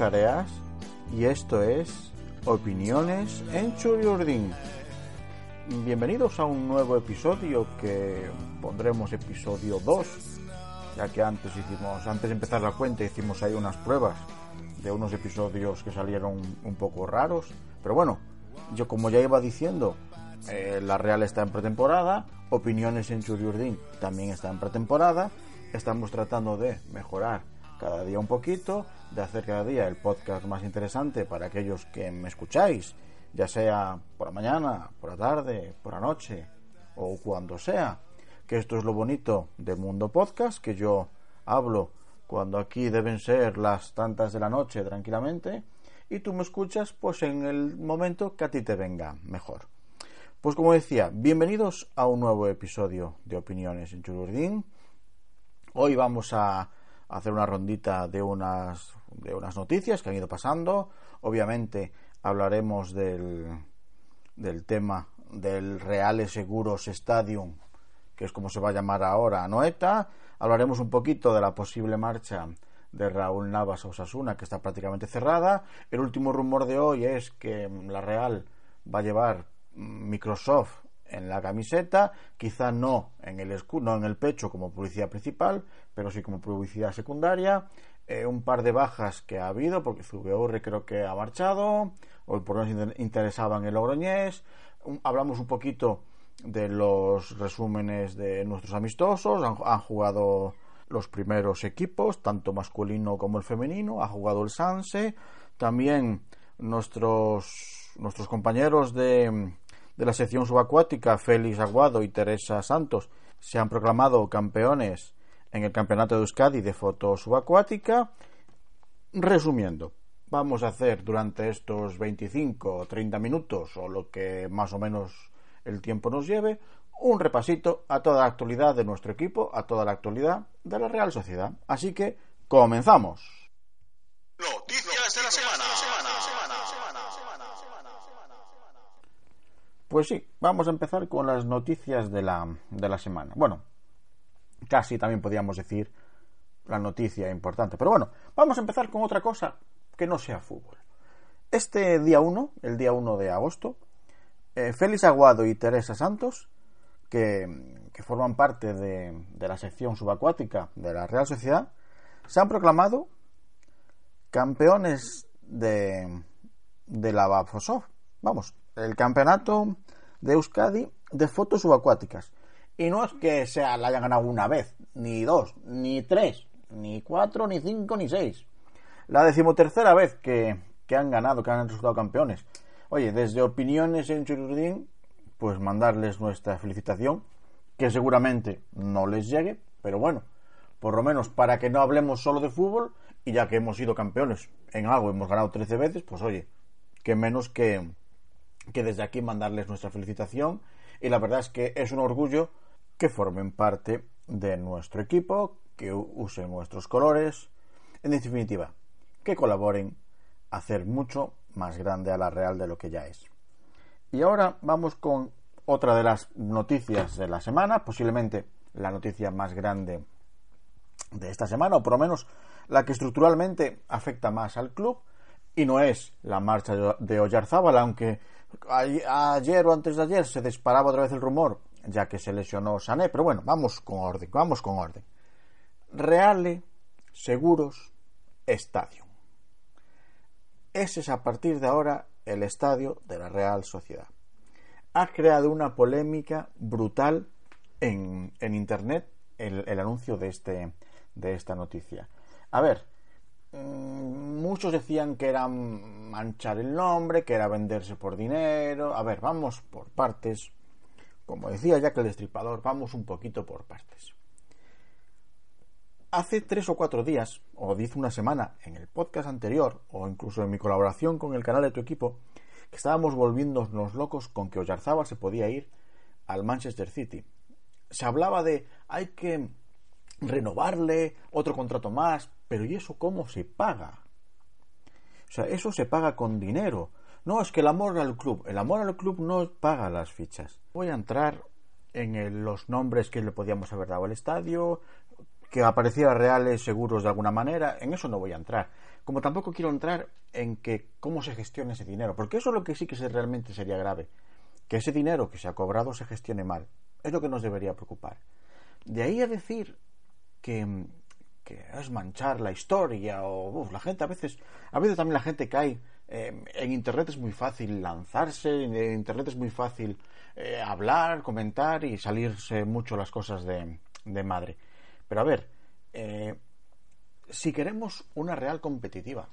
Jareas y esto es Opiniones en Churiurdin. Bienvenidos a un nuevo episodio que pondremos episodio 2, ya que antes hicimos, antes de empezar la cuenta hicimos ahí unas pruebas de unos episodios que salieron un poco raros, pero bueno, yo como ya iba diciendo, eh, la Real está en pretemporada, Opiniones en Churiurdin también está en pretemporada, estamos tratando de mejorar cada día un poquito, de hacer cada día el podcast más interesante para aquellos que me escucháis, ya sea por la mañana, por la tarde, por la noche o cuando sea. Que esto es lo bonito del mundo podcast, que yo hablo cuando aquí deben ser las tantas de la noche tranquilamente y tú me escuchas pues en el momento que a ti te venga mejor. Pues como decía, bienvenidos a un nuevo episodio de Opiniones en Chururdín. Hoy vamos a hacer una rondita de unas, de unas noticias que han ido pasando. Obviamente hablaremos del, del tema del Reales Seguros Stadium, que es como se va a llamar ahora Noeta. Hablaremos un poquito de la posible marcha de Raúl Navas a Osasuna, que está prácticamente cerrada. El último rumor de hoy es que la Real va a llevar Microsoft en la camiseta, quizá no en el escudo, no en el pecho como publicidad principal, pero sí como publicidad secundaria. Eh, un par de bajas que ha habido, porque Zubeurre creo que ha marchado, o por menos interesaban el Logroñés. hablamos un poquito de los resúmenes de nuestros amistosos, han, han, jugado los primeros equipos, tanto masculino como el femenino, ha jugado el Sanse, también nuestros, nuestros compañeros de, de la sección subacuática, Félix Aguado y Teresa Santos, se han proclamado campeones en el Campeonato de Euskadi de Foto Subacuática. Resumiendo, vamos a hacer durante estos 25 o 30 minutos, o lo que más o menos el tiempo nos lleve, un repasito a toda la actualidad de nuestro equipo, a toda la actualidad de la Real Sociedad. Así que, comenzamos. Noticias de la semana. Pues sí, vamos a empezar con las noticias de la, de la semana. Bueno, casi también podríamos decir la noticia importante. Pero bueno, vamos a empezar con otra cosa que no sea fútbol. Este día 1, el día 1 de agosto, eh, Félix Aguado y Teresa Santos, que, forman parte de, de, la sección subacuática de la Real Sociedad, se han proclamado campeones de, de la Bafosov. Vamos, el campeonato de Euskadi de fotos subacuáticas. Y no es que sea, la hayan ganado una vez, ni dos, ni tres, ni cuatro, ni cinco, ni seis. La decimotercera vez que, que han ganado, que han resultado campeones. Oye, desde Opiniones en Chururdín, pues mandarles nuestra felicitación, que seguramente no les llegue, pero bueno, por lo menos para que no hablemos solo de fútbol, y ya que hemos sido campeones en algo, hemos ganado 13 veces, pues oye, que menos que, que desde aquí mandarles nuestra felicitación y la verdad es que es un orgullo que formen parte de nuestro equipo, que usen nuestros colores, en definitiva, que colaboren a hacer mucho más grande a la Real de lo que ya es. Y ahora vamos con otra de las noticias de la semana, posiblemente la noticia más grande de esta semana, o por lo menos la que estructuralmente afecta más al club, y no es la marcha de Oyarzábal, aunque ayer o antes de ayer se disparaba otra vez el rumor, ya que se lesionó Sané, pero bueno, vamos con orden, vamos con orden. Reale Seguros Estadio. Ese es a partir de ahora el estadio de la Real Sociedad. Ha creado una polémica brutal en, en Internet el, el anuncio de, este, de esta noticia. A ver, Mm, muchos decían que era manchar el nombre, que era venderse por dinero. A ver, vamos por partes. Como decía que el Destripador, vamos un poquito por partes. Hace tres o cuatro días, o dice una semana, en el podcast anterior, o incluso en mi colaboración con el canal de tu equipo, que estábamos volviéndonos locos con que Oyarzábal se podía ir al Manchester City. Se hablaba de hay que renovarle otro contrato más, pero ¿y eso cómo se paga? O sea, eso se paga con dinero. No, es que el amor al club. El amor al club no paga las fichas. Voy a entrar en los nombres que le podíamos haber dado al estadio, que apareciera reales seguros de alguna manera. En eso no voy a entrar. como tampoco quiero entrar en que cómo se gestiona ese dinero, porque eso es lo que sí que realmente sería grave, que ese dinero que se ha cobrado se gestione mal, es lo que nos debería preocupar. De ahí a decir que, es manchar la historia o la gente a veces, a veces también la gente cae eh, en internet es muy fácil lanzarse, en internet es muy fácil eh, hablar, comentar y salirse mucho las cosas de, madre. Pero a ver, eh, si queremos una real competitiva,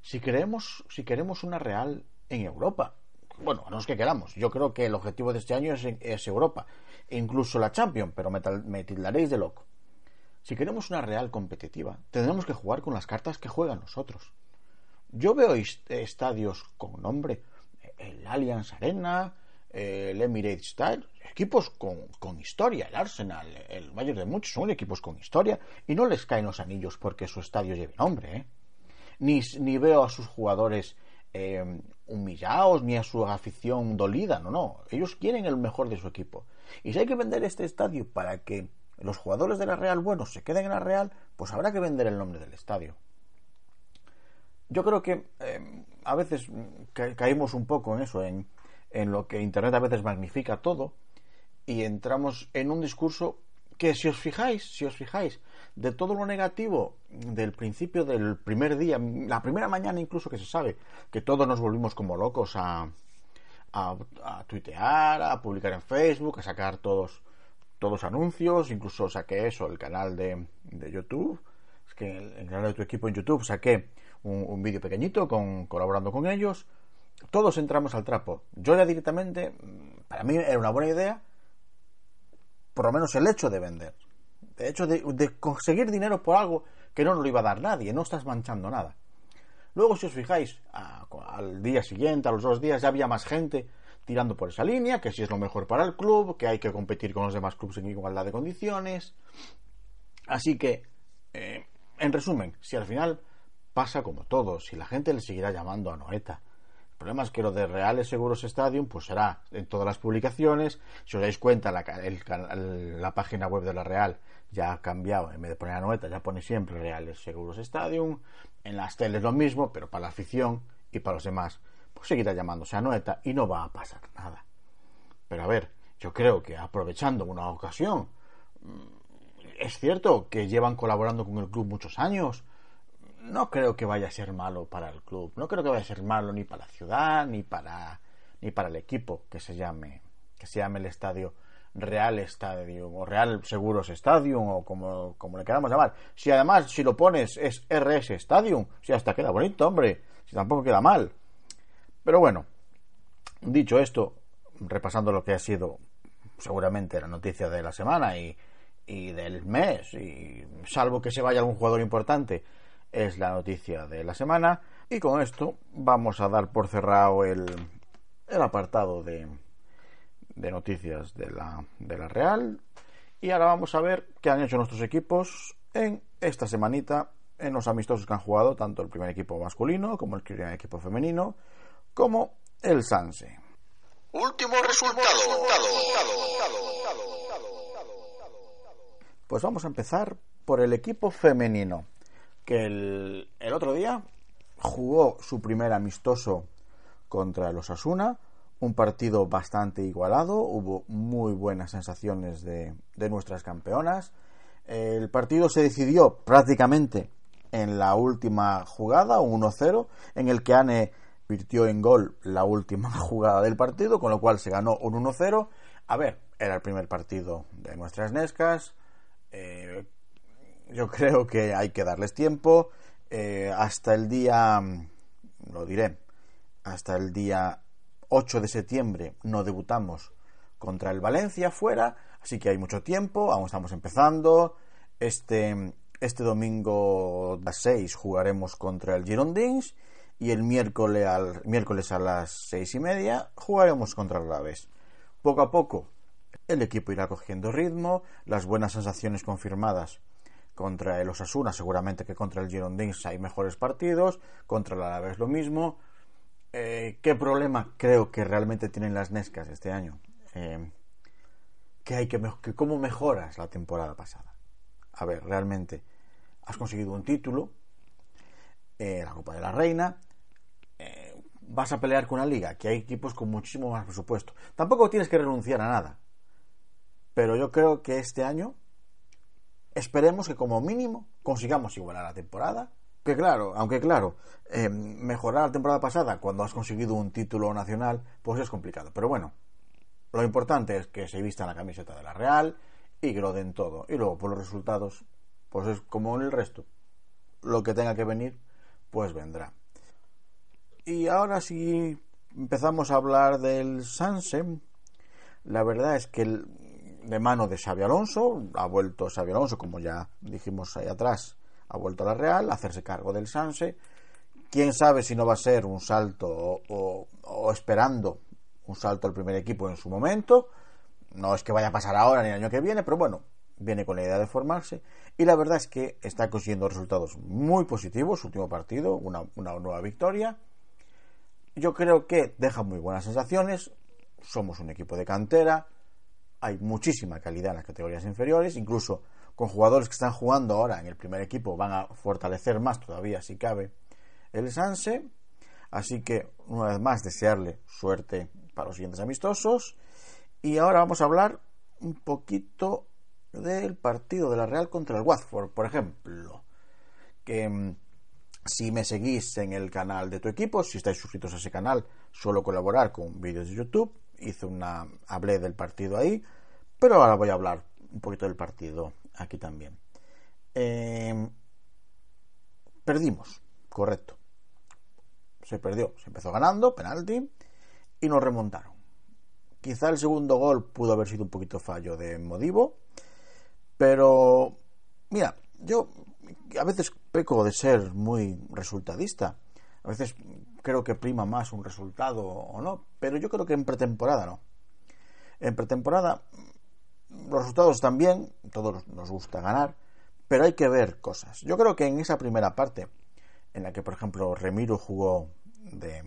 si queremos, si queremos una real en Europa, bueno, no es que queramos, yo creo que el objetivo de este año es, Europa, e incluso la Champions, pero me, me tildaréis de loco. Si queremos una real competitiva, tendremos que jugar con las cartas que juegan nosotros. Yo veo estadios con nombre, el Allianz Arena, el Emirates Style, equipos con, historia, el Arsenal, el Bayern de muchos son equipos con historia y no les caen los anillos porque su estadio lleve nombre, ¿eh? Ni, ni veo a sus jugadores eh, humillados ni a su afición dolida, no, no, ellos quieren el mejor de su equipo. Y si hay que vender este estadio para que los jugadores de la Real buenos se queden en la Real, pues habrá que vender el nombre del estadio. Yo creo que eh, a veces caímos un poco en eso, en en lo que Internet a veces magnifica todo y entramos en un discurso que si os fijáis, si os fijáis, de todo lo negativo del principio del primer día, la primera mañana incluso que se sabe, que todos nos volvimos como locos a, a, tuitear, a publicar en Facebook, a sacar todos, todos anuncios, incluso saqué eso, el canal de, de YouTube, es que el, el, canal de tu equipo en YouTube saqué un, vídeo pequeñito con, colaborando con ellos, todos entramos al trapo. Yo ya directamente, para mí era una buena idea, por lo menos el hecho de vender. De hecho, de, conseguir dinero por algo que no nos lo iba a dar nadie, no estás manchando nada. Luego, si os fijáis, al día siguiente, a los dos días, ya había más gente tirando por esa línea, que si es lo mejor para el club, que hay que competir con los demás clubes en igualdad de condiciones. Así que, eh, en resumen, si al final pasa como todo, si la gente le seguirá llamando a Noeta, el problema es que lo de Reales Seguros Stadium pues será en todas las publicaciones. Si os dais cuenta, la, la página web de la Real ya ha cambiado. En vez de poner a Noeta, ya pone siempre Reales Seguros Stadium. En las teles lo mismo, pero para la afición y para los demás, pues seguirá llamándose a Noeta y no va a pasar nada. Pero a ver, yo creo que aprovechando una ocasión, mm, es cierto que llevan colaborando con el club muchos años, no creo que vaya a ser malo para el club. No creo que vaya a ser malo ni para la ciudad, ni para, ni para el equipo que se llame, que se llame el estadio Real Stadium o Real Seguros Stadium o como, como le queramos llamar. Si además, si lo pones es RS Stadium, si hasta queda bonito, hombre, si tampoco queda mal. Pero bueno, dicho esto, repasando lo que ha sido seguramente la noticia de la semana y, y del mes, y salvo que se vaya algún jugador importante, es la noticia de la semana. Y con esto vamos a dar por cerrado el, el apartado de, de noticias de la, de la Real. Y ahora vamos a ver qué han hecho nuestros equipos en esta semanita, en los amistosos que han jugado, tanto el primer equipo masculino como el primer equipo femenino, como el Sanse. Último resultado. Pues vamos a empezar por el equipo femenino que el, otro día jugó su primer amistoso contra los Asuna, un partido bastante igualado, hubo muy buenas sensaciones de, de nuestras campeonas. El partido se decidió prácticamente en la última jugada, 1-0, en el que Anne virtió en gol la última jugada del partido, con lo cual se ganó un 1-0. A ver, era el primer partido de nuestras Nescas. Eh, yo creo que hay que darles tiempo. Eh, hasta el día, mm, lo diré, hasta el día 8 de septiembre no debutamos contra el Valencia fuera, así que hay mucho tiempo, aún estamos empezando. Este, este domingo a las 6 jugaremos contra el Girondins y el miércoles, al, miércoles a las seis y media jugaremos contra el Aves. Poco a poco el equipo irá cogiendo ritmo, las buenas sensaciones confirmadas contra el Osasuna, seguramente que contra el Girondins hay mejores partidos, contra el Alavés lo mismo. Eh, ¿Qué problema creo que realmente tienen las Nescas este año? Eh, hay que, que cómo mejoras la temporada pasada. A ver, realmente has conseguido un título, eh, la Copa de la Reina, eh, vas a pelear con la liga, que hay equipos con muchísimo más presupuesto. Tampoco tienes que renunciar a nada. Pero yo creo que este año esperemos que como mínimo consigamos igualar la temporada. Que claro, aunque claro, eh, mejorar la temporada pasada cuando has conseguido un título nacional, pues es complicado. Pero bueno, lo importante es que se vistan la camiseta de la Real y que lo den todo. Y luego por los resultados, pues es como en el resto. Lo que tenga que venir, pues vendrá. Y ahora si empezamos a hablar del Sanse, la verdad es que de mano de Xavi Alonso, ha vuelto Xavi Alonso, como ya dijimos ahí atrás, ha vuelto a la Real, a hacerse cargo del Sanse. Quién sabe si no va a ser un salto o, esperando un salto al primer equipo en su momento. No es que vaya a pasar ahora ni el año que viene, pero bueno, viene con la idea de formarse. Y la verdad es que está consiguiendo resultados muy positivos. Su último partido, una, una nueva victoria yo creo que deja muy buenas sensaciones. Somos un equipo de cantera. Hay muchísima calidad en las categorías inferiores. Incluso con jugadores que están jugando ahora en el primer equipo van a fortalecer más todavía, si cabe, el Sanse. Así que, una vez más, desearle suerte para los siguientes amistosos. Y ahora vamos a hablar un poquito del partido de la Real contra el Watford, por ejemplo. Que mm, si me seguís en el canal de tu equipo, si estáis suscritos a ese canal, suelo colaborar con vídeos de YouTube. Hice una. hablé del partido ahí. Pero ahora voy a hablar un poquito del partido aquí también. Em, perdimos, correcto. Se perdió, se empezó ganando, penalti, y nos remontaron. Quizá el segundo gol pudo haber sido un poquito fallo de Modivo, pero mira, yo a veces peco de ser muy resultadista. A veces creo que prima más un resultado o no, pero yo creo que en pretemporada no. En pretemporada los resultados están bien, todos nos gusta ganar, pero hay que ver cosas. Yo creo que en esa primera parte, en la que por ejemplo Remiro jugó de,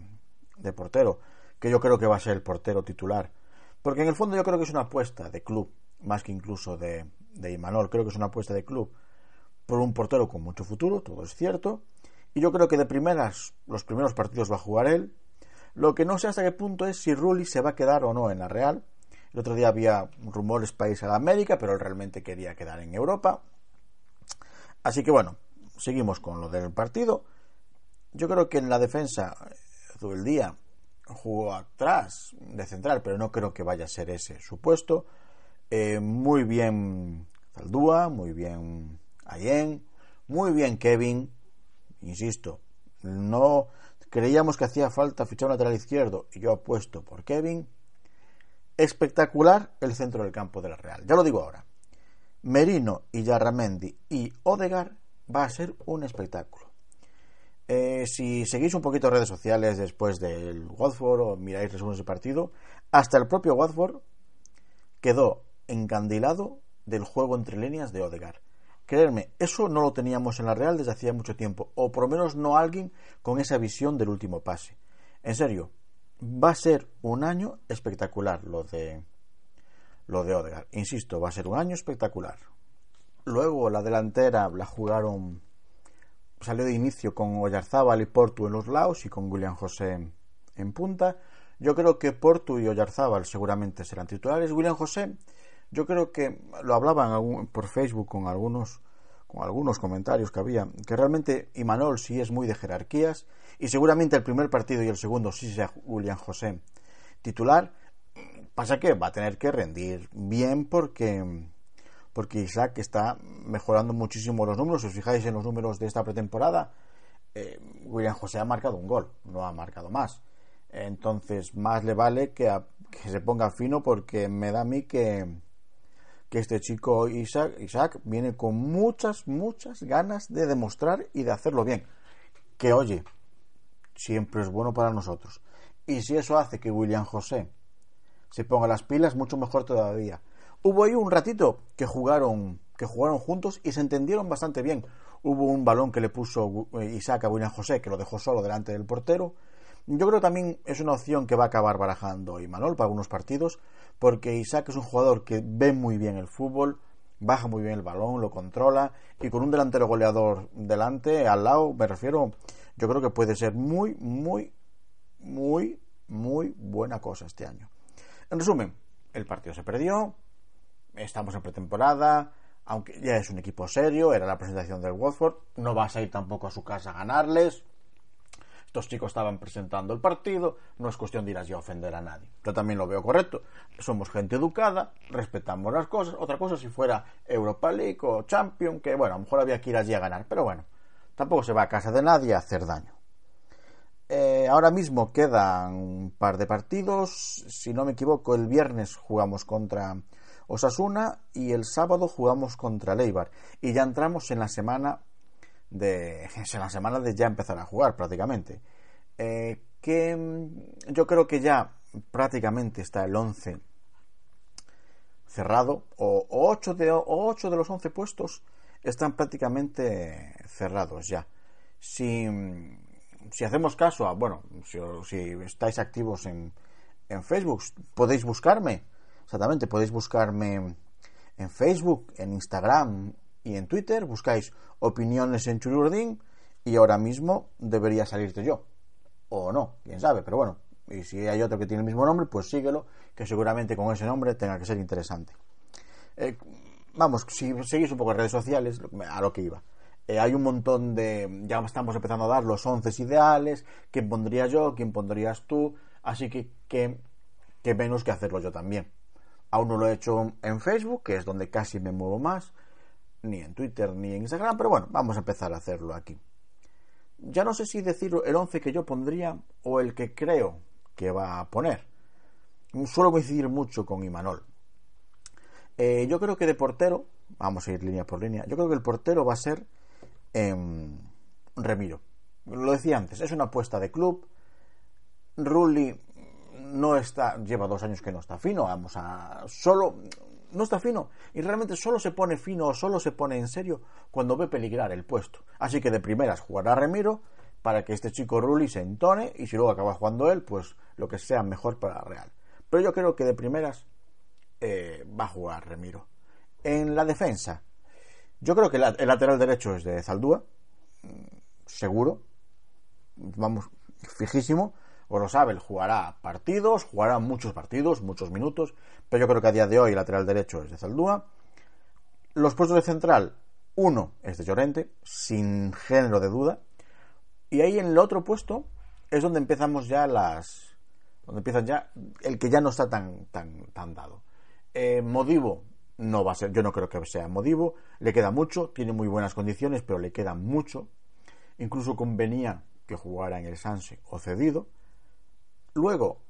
de portero, que yo creo que va a ser el portero titular, porque en el fondo yo creo que es una apuesta de club, más que incluso de, de Imanol, creo que es una apuesta de club por un portero con mucho futuro, todo es cierto. Y yo creo que de primeras, los primeros partidos va a jugar él. Lo que no sé hasta qué punto es si Rulli se va a quedar o no en la Real. El otro día había rumores país a la América, pero él realmente quería quedar en Europa. Así que bueno, seguimos con lo del partido. Yo creo que en la defensa, el jugó atrás de central, pero no creo que vaya a ser ese su puesto. Eh, muy bien Zaldúa, muy bien Allen, muy bien Kevin, insisto, no creíamos que hacía falta fichar un lateral izquierdo y yo apuesto por Kevin. Espectacular el centro del campo de la Real, ya lo digo ahora. Merino y Yarramendi y Odegar va a ser un espectáculo. Eh, si seguís un poquito redes sociales después del Watford o miráis resúmenes de partido, hasta el propio Watford quedó encandilado del juego entre líneas de Odegar. Creerme, eso no lo teníamos en la Real desde hacía mucho tiempo, o por lo menos no alguien con esa visión del último pase. En serio, va a ser un año espectacular lo de lo de Odegaard. Insisto, va a ser un año espectacular. Luego la delantera la jugaron salió de inicio con Oyarzábal y Portu en los lados y con William José en punta. Yo creo que Portu y Oyarzábal seguramente serán titulares. William José yo creo que lo hablaban por Facebook con algunos con algunos comentarios que había, que realmente Imanol sí es muy de jerarquías y seguramente el primer partido y el segundo sí sea William José titular. Pasa que va a tener que rendir bien porque porque Isaac está mejorando muchísimo los números. Si os fijáis en los números de esta pretemporada, eh, William José ha marcado un gol, no ha marcado más. Entonces, más le vale que, que se ponga fino porque me da a mí que, que este chico Isaac, Isaac viene con muchas, muchas ganas de demostrar y de hacerlo bien. Que oye, siempre es bueno para nosotros. Y si eso hace que William José se ponga las pilas, mucho mejor todavía. Hubo ahí un ratito que jugaron, que jugaron juntos y se entendieron bastante bien. Hubo un balón que le puso Isaac a William José, que lo dejó solo delante del portero. Yo creo que también es una opción que va a acabar barajando Imanol para algunos partidos, porque Isaac es un jugador que ve muy bien el fútbol, baja muy bien el balón, lo controla y con un delantero goleador delante, al lado, me refiero, yo creo que puede ser muy, muy, muy, muy buena cosa este año. En resumen, el partido se perdió, estamos en pretemporada, aunque ya es un equipo serio, era la presentación del Watford, no vas a ir tampoco a su casa a ganarles. Estos chicos estaban presentando el partido, no es cuestión de ir allí a ofender a nadie. Yo también lo veo correcto. Somos gente educada, respetamos las cosas. Otra cosa si fuera Europa League o Champion, que bueno, a lo mejor había que ir allí a ganar, pero bueno, tampoco se va a casa de nadie a hacer daño. Eh, ahora mismo quedan un par de partidos. Si no me equivoco, el viernes jugamos contra Osasuna y el sábado jugamos contra Leibar. Y ya entramos en la semana de. En la semana de ya empezar a jugar prácticamente. Eh, que mm, yo creo que ya prácticamente está el 11 cerrado. O, 8 de, de los 11 puestos están prácticamente cerrados ya. Si, si hacemos caso a. Bueno, si, si estáis activos en, en Facebook, podéis buscarme Exactamente, podéis buscarme en Facebook, en Instagram en Twitter. Buscáis opiniones en Chururdín y ahora mismo debería salirte yo. O no, quién sabe, pero bueno. Y si hay otro que tiene el mismo nombre, pues síguelo, que seguramente con ese nombre tenga que ser interesante. Eh, vamos, si seguís un poco redes sociales, a lo que iba. Eh, hay un montón de. Ya estamos empezando a dar los once ideales. ¿Quién pondría yo? ¿Quién pondrías tú? Así que, que menos que hacerlo yo también. Aún no lo he hecho en Facebook, que es donde casi me muevo más, ni en Twitter ni en Instagram, pero bueno, vamos a empezar a hacerlo aquí. Ya no sé si decir el 11 que yo pondría o el que creo que va a poner. Suelo coincidir mucho con Imanol. Eh, yo creo que de portero, vamos a ir línea por línea, yo creo que el portero va a ser em, Remiro. Lo decía antes, es una apuesta de club. Rulli no está, lleva dos años que no está fino, vamos a, solo, no está fino, y realmente solo se pone fino o solo se pone en serio cuando ve peligrar el puesto. Así que de primeras jugará Remiro para que este chico Rulli se entone y si luego acaba jugando él, pues lo que sea mejor para Real. Pero yo creo que de primeras eh, va a jugar Remiro. En la defensa, yo creo que el lateral derecho es de Zaldúa, mm, seguro, vamos, fijísimo él jugará partidos, jugará muchos partidos, muchos minutos, pero yo creo que a día de hoy el lateral derecho es de Zaldúa. Los puestos de central, uno es de Llorente, sin género de duda. Y ahí en el otro puesto es donde empezamos ya las. donde empiezan ya. el que ya no está tan, tan, tan dado. Eh, Modivo no va a ser, yo no creo que sea Modivo, le queda mucho, tiene muy buenas condiciones, pero le queda mucho. Incluso convenía que jugara en el Sanse o cedido. Luego,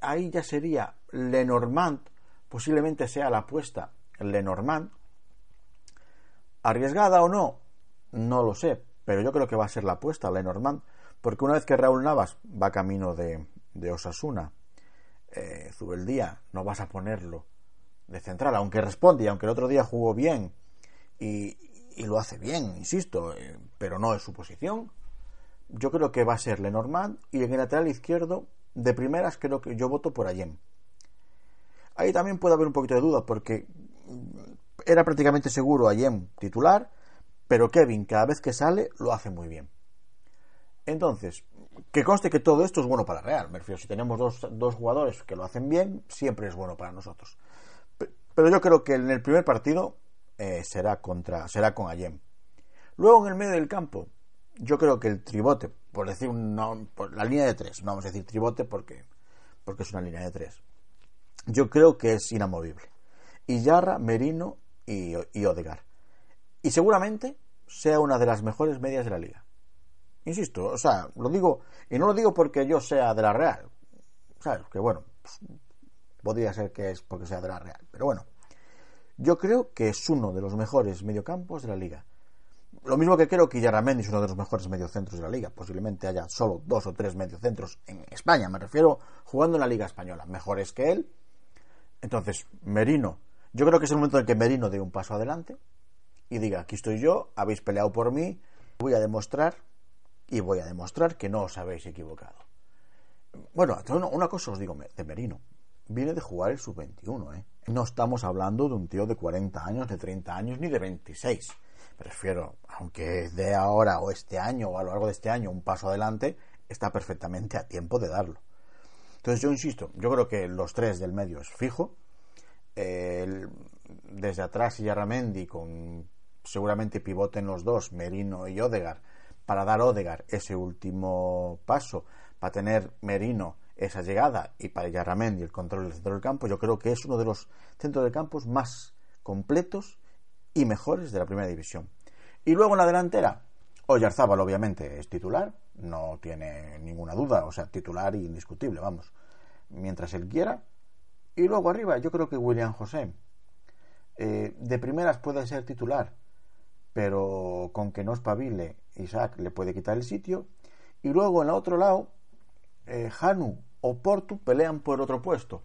ahí ya sería Lenormand, posiblemente sea la apuesta Lenormand. ¿Arriesgada o no? No lo sé, pero yo creo que va a ser la apuesta Lenormand, porque una vez que Raúl Navas va camino de, Osasuna, eh, Zubeldía, no vas a ponerlo de central, aunque responde y aunque el otro día jugó bien y, lo hace bien, insisto, eh, pero no es su posición yo creo que va a ser Lenormand y en el lateral izquierdo, de primeras, creo que yo voto por Ayem. Ahí también puede haber un poquito de duda porque era prácticamente seguro Ayem titular, pero Kevin cada vez que sale lo hace muy bien. Entonces, que conste que todo esto es bueno para Real. Me refiero, si tenemos dos, jugadores que lo hacen bien, siempre es bueno para nosotros. Pero yo creo que en el primer partido eh, será, contra, será con Ayem. Luego en el medio del campo, yo creo que el tribote, por decir por la línea de tres, no vamos a decir tribote porque, porque es una línea de tres, yo creo que es inamovible. Y Yarra, Merino y, y Odegar. Y seguramente sea una de las mejores medias de la liga. Insisto, o sea, lo digo, y no lo digo porque yo sea de la Real. ¿Sabes? Que bueno, pues, podría ser que es porque sea de la Real. Pero bueno, yo creo que es uno de los mejores mediocampos de la liga. Lo mismo que creo que Yarramendi es uno de los mejores mediocentros de la liga. Posiblemente haya solo dos o tres mediocentros en España. Me refiero jugando en la liga española. Mejores que él. Entonces, Merino. Yo creo que es el momento en que Merino dé un paso adelante y diga, aquí estoy yo, habéis peleado por mí, voy a demostrar y voy a demostrar que no os habéis equivocado. Bueno, una cosa os digo de Merino. viene de jugar el sub-21, ¿eh? No estamos hablando de un tío de 40 años, de 30 años, ni de 26. Prefiero, aunque de ahora o este año o a lo largo de este año un paso adelante, está perfectamente a tiempo de darlo. Entonces yo insisto, yo creo que los tres del medio es fijo. desde atrás y Arramendi con seguramente pivoten los dos, Merino y Odegar, para dar Odegar ese último paso, para tener Merino esa llegada y para Yarramendi el control del centro del campo, yo creo que es uno de los centros de campos más completos y mejores de la primera división. Y luego en la delantera, Oyarzábal obviamente es titular, no tiene ninguna duda, o sea, titular indiscutible, vamos, mientras él quiera. Y luego arriba, yo creo que William José, eh, de primeras puede ser titular, pero con que no espabile, Isaac le puede quitar el sitio. Y luego en el otro lado, eh, Hanu o Portu pelean por otro puesto.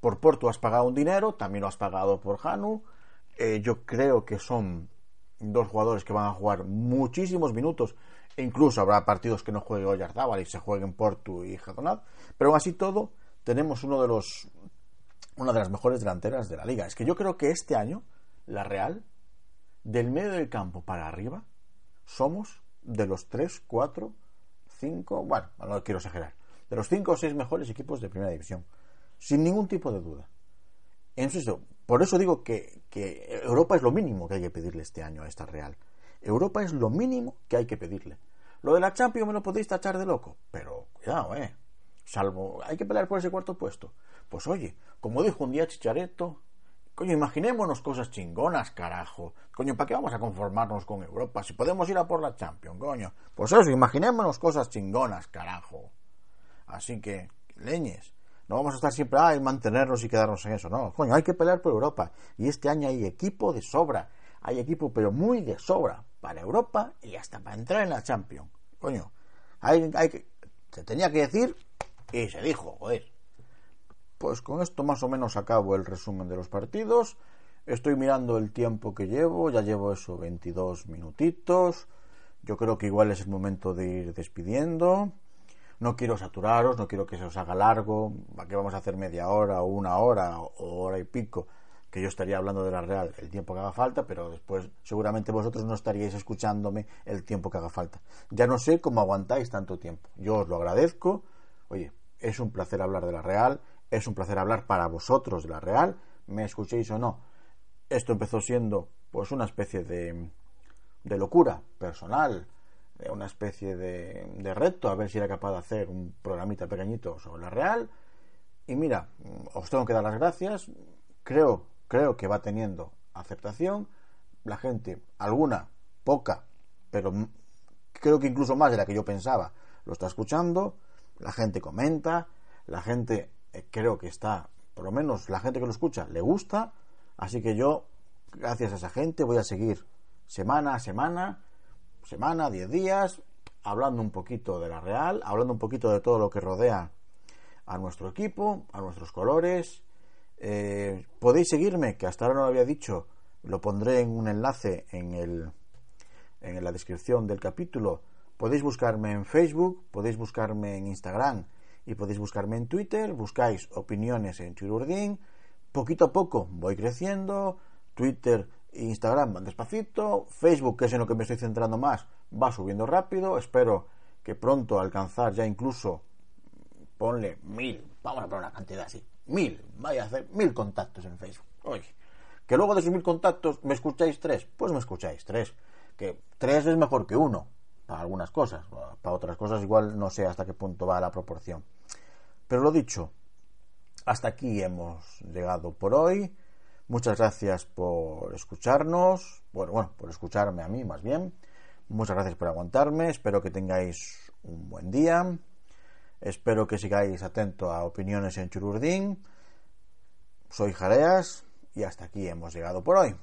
Por Portu has pagado un dinero, también lo has pagado por Hanu. Eh, yo creo que son dos jugadores que van a jugar muchísimos minutos. E incluso habrá partidos que no juegue Oyarzábal y se jueguen Portu y Jadonat. Pero aún así todo, tenemos uno de los, una de las mejores delanteras de la liga. Es que yo creo que este año, la Real, del medio del campo para arriba, somos de los 3, 4, 5, bueno, no quiero exagerar, de los 5 o 6 mejores equipos de primera división, sin ningún tipo de duda. Insisto, por eso digo que, Europa es lo mínimo que hay que pedirle este año a esta Real. Europa es lo mínimo que hay que pedirle. Lo de la Champions me lo podéis tachar de loco, pero cuidado, eh. Salvo, hay que pelear por ese cuarto puesto. Pues oye, como dijo un día Chichareto, coño, imaginémonos cosas chingonas, carajo. Coño, ¿para qué vamos a conformarnos con Europa si podemos ir a por la Champions, coño? Pues eso, imaginémonos cosas chingonas, carajo. Así que, leñes. No vamos a estar siempre, a mantenernos y quedarnos en eso. No, coño, hay que pelear por Europa. Y este año hay equipo de sobra. Hay equipo, pero muy de sobra para Europa y hasta para entrar en la Champions. Coño, hay, hay que, se tenía que decir y se dijo, joder. Pues con esto más o menos acabo el resumen de los partidos. Estoy mirando el tiempo que llevo, ya llevo eso 22 minutitos. Yo creo que igual es el momento de ir despidiendo. No quiero saturaros, no quiero que se os haga largo. ¿Para qué vamos a hacer media hora o una hora o hora y pico? Que yo estaría hablando de la Real el tiempo que haga falta, pero después seguramente vosotros no estaríais escuchándome el tiempo que haga falta. Ya no sé cómo aguantáis tanto tiempo. Yo os lo agradezco. Oye, es un placer hablar de la Real, es un placer hablar para vosotros de la Real, me escuchéis o no. Esto empezó siendo pues una especie de, de locura personal, una especie de, de, reto, a ver si era capaz de hacer un programita pequeñito sobre la Real. Y mira, os tengo que dar las gracias. Creo, creo que va teniendo aceptación. La gente, alguna, poca, pero creo que incluso más de la que yo pensaba, lo está escuchando la gente comenta, la gente eh, creo que está, por lo menos la gente que lo escucha, le gusta, así que yo, gracias a esa gente, voy a seguir semana a semana, semana, diez días, hablando un poquito de la Real, hablando un poquito de todo lo que rodea a nuestro equipo, a nuestros colores. Eh, podéis seguirme, que hasta ahora no lo había dicho, lo pondré en un enlace en, el, en la descripción del capítulo Podéis buscarme en Facebook, podéis buscarme en Instagram y podéis buscarme en Twitter. Buscáis opiniones en Chururdín. Poquito a poco voy creciendo. Twitter Instagram van despacito. Facebook, que es en lo que me estoy centrando más, va subiendo rápido. Espero que pronto alcanzar ya incluso, ponle mil, vamos a poner una cantidad así, mil, vaya a hacer mil contactos en Facebook. Oye, que luego de esos mil contactos me escucháis tres, pues me escucháis tres. Que tres es mejor que uno para algunas cosas, para otras cosas igual no sé hasta qué punto va la proporción. Pero lo dicho, hasta aquí hemos llegado por hoy. Muchas gracias por escucharnos, bueno, bueno, por escucharme a mí más bien. Muchas gracias por aguantarme, espero que tengáis un buen día. Espero que sigáis atento a opiniones en Chururdín. Soy Jareas y hasta aquí hemos llegado por hoy.